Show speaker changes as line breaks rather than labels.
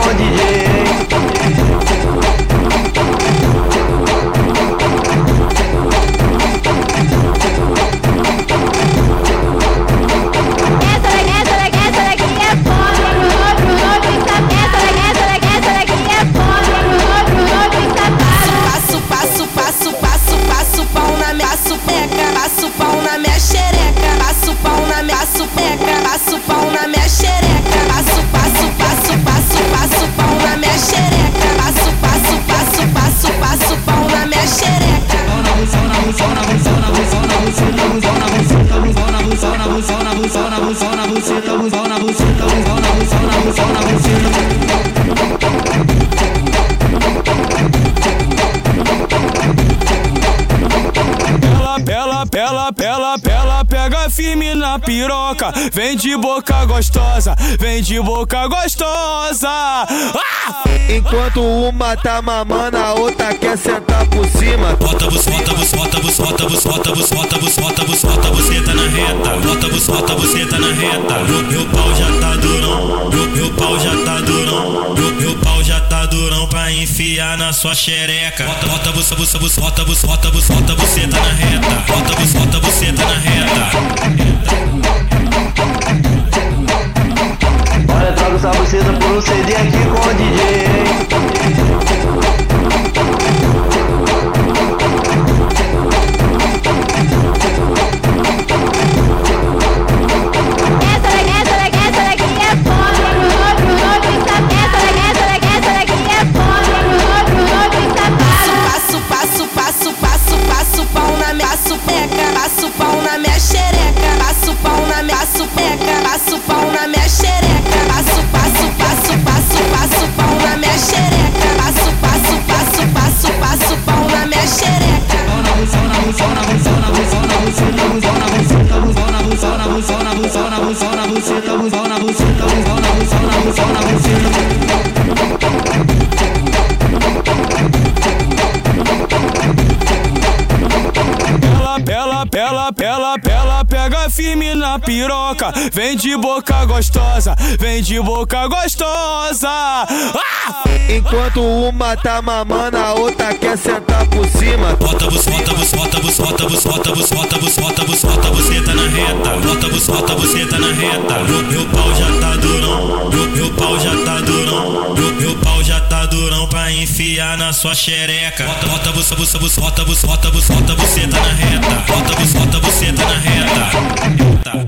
com o DJ.
Pela, pela, pela, pela, pela, pega firme na piroca. Vem de boca gostosa, vem de boca gostosa. Ah!
Enquanto uma tá mamando, a outra quer sentar por cima.
Bota você, bota você, bota você, bota você, bota você, bota você, bota você, bota você tá na reta. Bota você, bota você tá na reta. Meu, meu pau já tá durão. Meu, meu pau já tá durão. Meu, meu pau já tá durão pra enfiar na sua xereca. Bota, bota você, você, você, bota você, bota você, bota você tá na reta.
É foda pro outro outro safado.
Passo, passo, passo, passo, passo pau na minha supeca. Passo pau na minha xereca. Passo pau na minha supeca. Passo pau na minha
pela, pela, pela, pela, pega firme na piroca. Vem de boca gostosa, vem de boca gostosa. Ah!
Enquanto uma tá mamando, a outra quer sentar por cima.
Bota você, bota você, bota você, bota você, bota você, bota você, bota você, bota você tá na reta. Bota você, bota você tá na reta. Meu, meu sua xereca. Bota, bota você, você, você, bota você, bota você, bota tá na reta. Bota você, bota tá na reta. Reta.